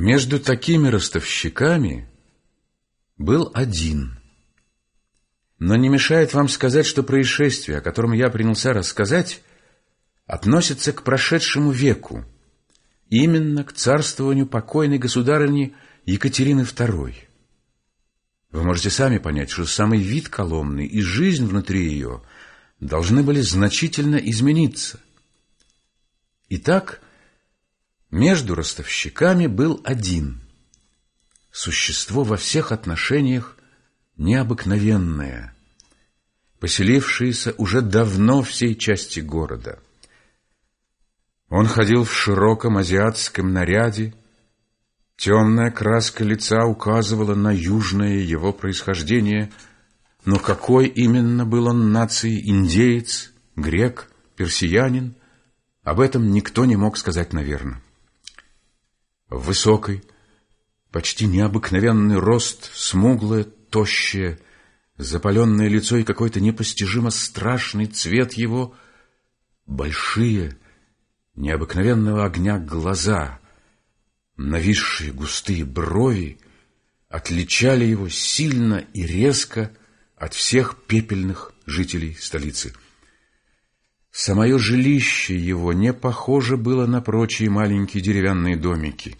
Между такими ростовщиками был один. Но не мешает вам сказать, что происшествие, о котором я принялся рассказать, относится к прошедшему веку, именно к царствованию покойной государыни Екатерины II. Вы можете сами понять, что самый вид Коломны и жизнь внутри ее должны были значительно измениться. Итак, между ростовщиками был один. Существо во всех отношениях необыкновенное, поселившееся уже давно всей части города. Он ходил в широком азиатском наряде, темная краска лица указывала на южное его происхождение, но какой именно был он нации, индеец, грек, персиянин, об этом никто не мог сказать наверно. Высокий, почти необыкновенный рост, смуглое, тощее, запаленное лицо и какой-то непостижимо страшный цвет его, большие, необыкновенного огня глаза, нависшие густые брови, отличали его сильно и резко от всех пепельных жителей столицы — Самое жилище его не похоже было на прочие маленькие деревянные домики.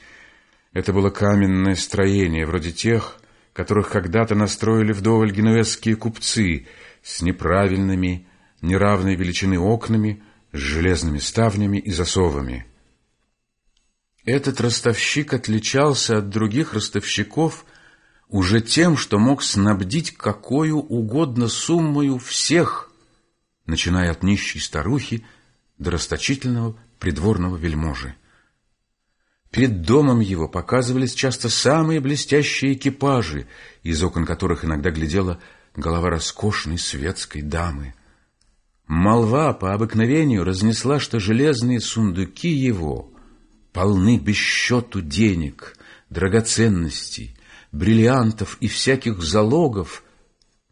Это было каменное строение, вроде тех, которых когда-то настроили вдоволь генуэзские купцы, с неправильными, неравной величины окнами, с железными ставнями и засовами. Этот ростовщик отличался от других ростовщиков уже тем, что мог снабдить какую угодно суммою всех, начиная от нищей старухи до расточительного придворного вельможи. Перед домом его показывались часто самые блестящие экипажи, из окон которых иногда глядела голова роскошной светской дамы. Молва по обыкновению разнесла, что железные сундуки его полны без счету денег, драгоценностей, бриллиантов и всяких залогов,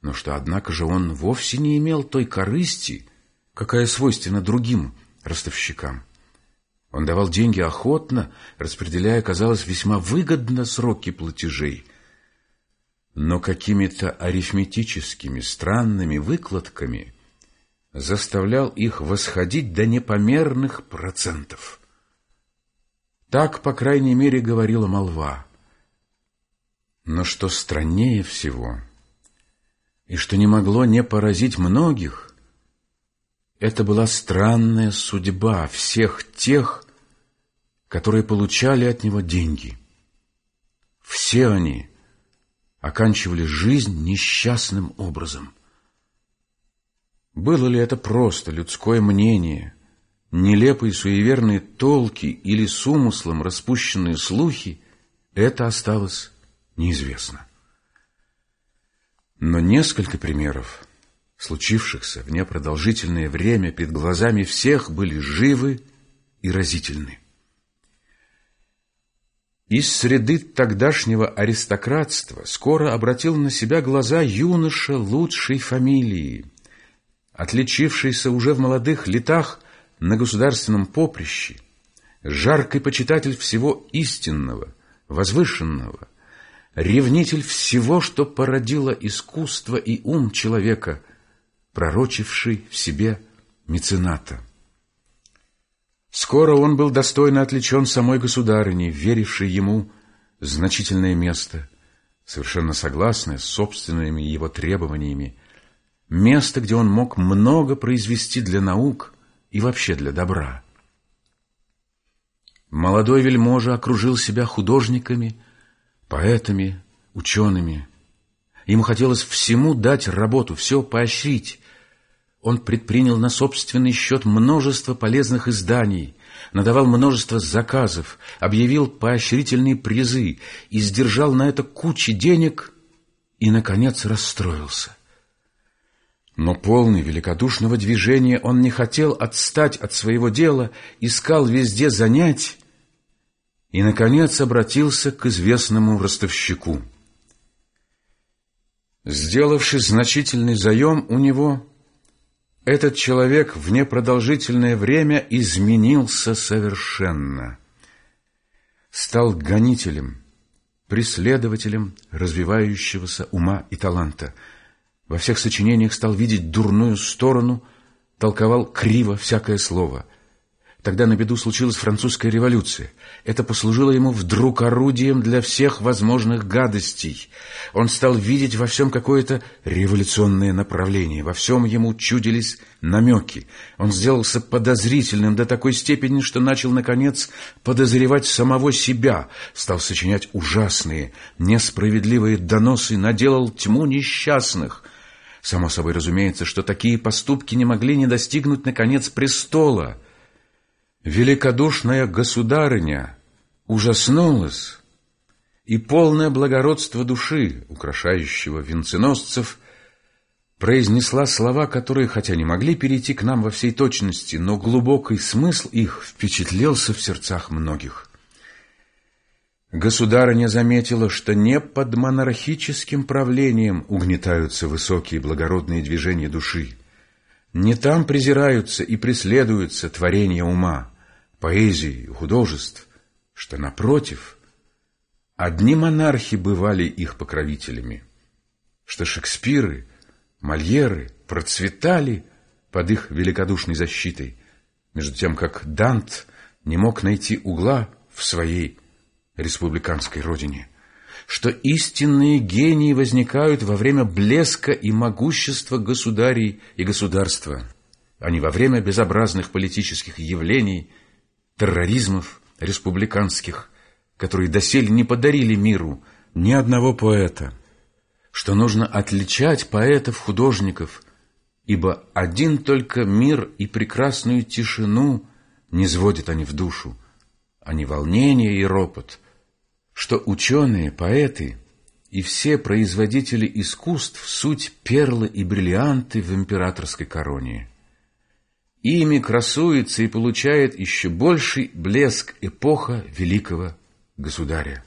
но что, однако же, он вовсе не имел той корысти, какая свойственна другим ростовщикам. Он давал деньги охотно, распределяя, казалось, весьма выгодно сроки платежей. Но какими-то арифметическими странными выкладками заставлял их восходить до непомерных процентов. Так, по крайней мере, говорила молва. Но что страннее всего — и что не могло не поразить многих, это была странная судьба всех тех, которые получали от него деньги. Все они оканчивали жизнь несчастным образом. Было ли это просто людское мнение, нелепые суеверные толки или с умыслом распущенные слухи, это осталось неизвестно. Но несколько примеров, случившихся в непродолжительное время перед глазами всех, были живы и разительны. Из среды тогдашнего аристократства скоро обратил на себя глаза юноша лучшей фамилии, отличившийся уже в молодых летах на государственном поприще, жаркий почитатель всего истинного, возвышенного, ревнитель всего, что породило искусство и ум человека, пророчивший в себе мецената. Скоро он был достойно отличен самой государыней, верившей ему значительное место, совершенно согласное с собственными его требованиями, место, где он мог много произвести для наук и вообще для добра. Молодой вельможа окружил себя художниками, поэтами, учеными. Ему хотелось всему дать работу, все поощрить. Он предпринял на собственный счет множество полезных изданий, надавал множество заказов, объявил поощрительные призы и сдержал на это кучи денег и, наконец, расстроился. Но полный великодушного движения он не хотел отстать от своего дела, искал везде занять и, наконец, обратился к известному ростовщику. Сделавший значительный заем у него, этот человек в непродолжительное время изменился совершенно. стал гонителем, преследователем развивающегося ума и таланта. Во всех сочинениях стал видеть дурную сторону, толковал криво всякое слово – Тогда на беду случилась французская революция. Это послужило ему вдруг орудием для всех возможных гадостей. Он стал видеть во всем какое-то революционное направление. Во всем ему чудились намеки. Он сделался подозрительным до такой степени, что начал, наконец, подозревать самого себя. Стал сочинять ужасные, несправедливые доносы, наделал тьму несчастных. Само собой разумеется, что такие поступки не могли не достигнуть, наконец, престола — Великодушная государыня ужаснулась, и полное благородство души, украшающего венценосцев, произнесла слова, которые, хотя не могли перейти к нам во всей точности, но глубокий смысл их впечатлился в сердцах многих. Государыня заметила, что не под монархическим правлением угнетаются высокие благородные движения души, не там презираются и преследуются творения ума, поэзии художеств, что, напротив, одни монархи бывали их покровителями, что Шекспиры, Мольеры процветали под их великодушной защитой, между тем как Дант не мог найти угла в своей республиканской родине, что истинные гении возникают во время блеска и могущества государей и государства, а не во время безобразных политических явлений терроризмов республиканских, которые доселе не подарили миру ни одного поэта, что нужно отличать поэтов-художников, ибо один только мир и прекрасную тишину не сводят они в душу, а не волнение и ропот, что ученые, поэты и все производители искусств суть перлы и бриллианты в императорской короне. Ими красуется и получает еще больший блеск эпоха великого государя.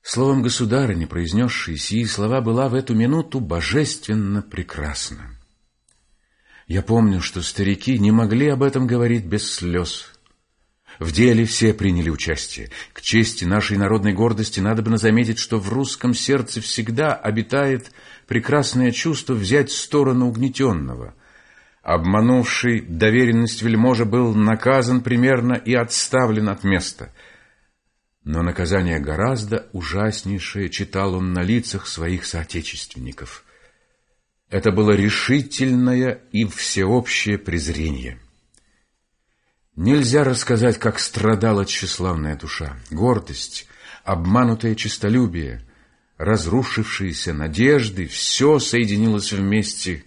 Словом, государыня, произнесшая сии слова, была в эту минуту божественно прекрасна. Я помню, что старики не могли об этом говорить без слез. В деле все приняли участие. К чести нашей народной гордости надо бы заметить, что в русском сердце всегда обитает прекрасное чувство взять сторону угнетенного – Обманувший доверенность вельможа был наказан примерно и отставлен от места. Но наказание гораздо ужаснейшее читал он на лицах своих соотечественников. Это было решительное и всеобщее презрение. Нельзя рассказать, как страдала тщеславная душа, гордость, обманутое честолюбие, разрушившиеся надежды, все соединилось вместе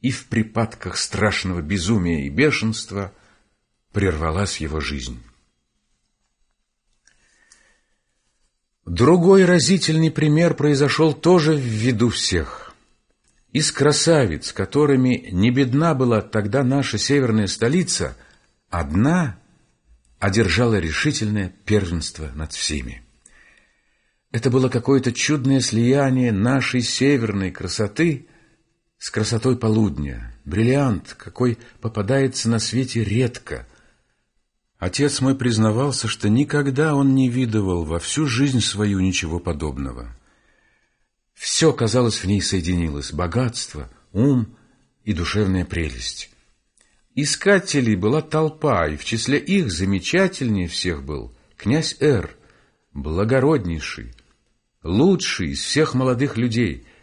и в припадках страшного безумия и бешенства прервалась его жизнь. Другой разительный пример произошел тоже в виду всех. Из красавиц, которыми не бедна была тогда наша северная столица, одна одержала решительное первенство над всеми. Это было какое-то чудное слияние нашей северной красоты с красотой полудня, бриллиант, какой попадается на свете редко. Отец мой признавался, что никогда он не видывал во всю жизнь свою ничего подобного. Все, казалось, в ней соединилось — богатство, ум и душевная прелесть. Искателей была толпа, и в числе их замечательнее всех был князь Эр, благороднейший, лучший из всех молодых людей —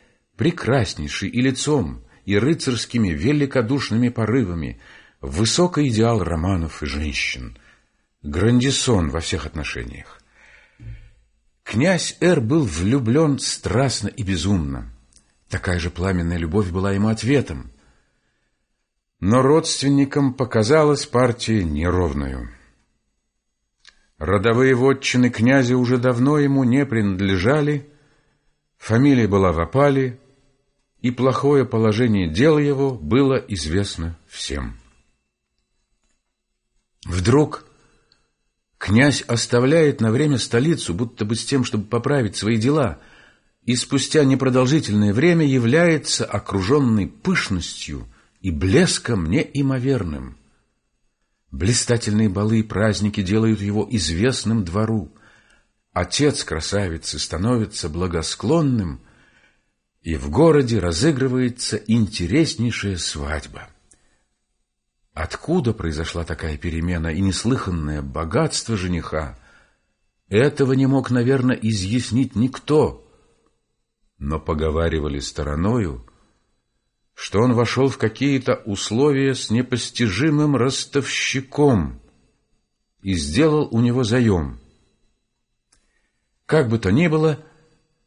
прекраснейший и лицом, и рыцарскими великодушными порывами, высокий идеал романов и женщин, грандисон во всех отношениях. Князь Эр был влюблен страстно и безумно. Такая же пламенная любовь была ему ответом. Но родственникам показалась партия неровную. Родовые вотчины князя уже давно ему не принадлежали, фамилия была в опале, и плохое положение дел его было известно всем. Вдруг князь оставляет на время столицу, будто бы с тем, чтобы поправить свои дела, и спустя непродолжительное время является окруженный пышностью и блеском неимоверным. Блистательные балы и праздники делают его известным двору. Отец красавицы становится благосклонным, и в городе разыгрывается интереснейшая свадьба. Откуда произошла такая перемена и неслыханное богатство жениха, этого не мог, наверное, изъяснить никто. Но поговаривали стороною, что он вошел в какие-то условия с непостижимым ростовщиком и сделал у него заем. Как бы то ни было,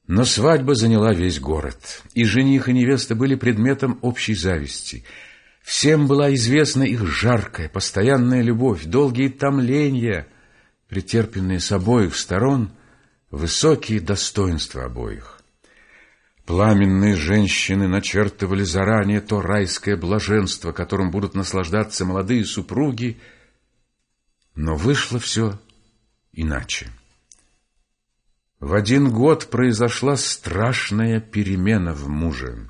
но свадьба заняла весь город, и жених и невеста были предметом общей зависти. Всем была известна их жаркая, постоянная любовь, долгие томления, претерпенные с обоих сторон, высокие достоинства обоих. Пламенные женщины начертывали заранее то райское блаженство, которым будут наслаждаться молодые супруги, но вышло все иначе. В один год произошла страшная перемена в муже.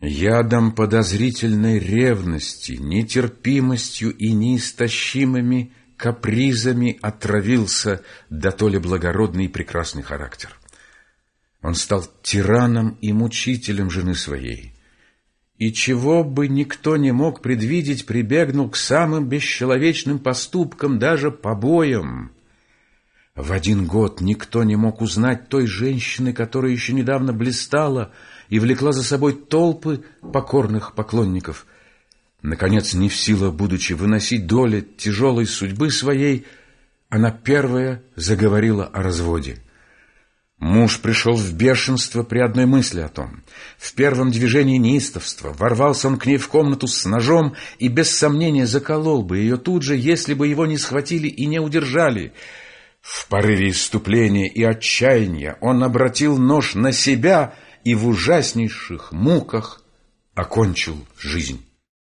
Ядом подозрительной ревности, нетерпимостью и неистощимыми капризами отравился до то ли благородный и прекрасный характер. Он стал тираном и мучителем жены своей. И чего бы никто не мог предвидеть, прибегнул к самым бесчеловечным поступкам, даже побоям. В один год никто не мог узнать той женщины, которая еще недавно блистала и влекла за собой толпы покорных поклонников. Наконец, не в силах, будучи выносить доли тяжелой судьбы своей, она первая заговорила о разводе. Муж пришел в бешенство при одной мысли о том. В первом движении неистовства ворвался он к ней в комнату с ножом и без сомнения заколол бы ее тут же, если бы его не схватили и не удержали. В порыве иступления и отчаяния он обратил нож на себя и в ужаснейших муках окончил жизнь.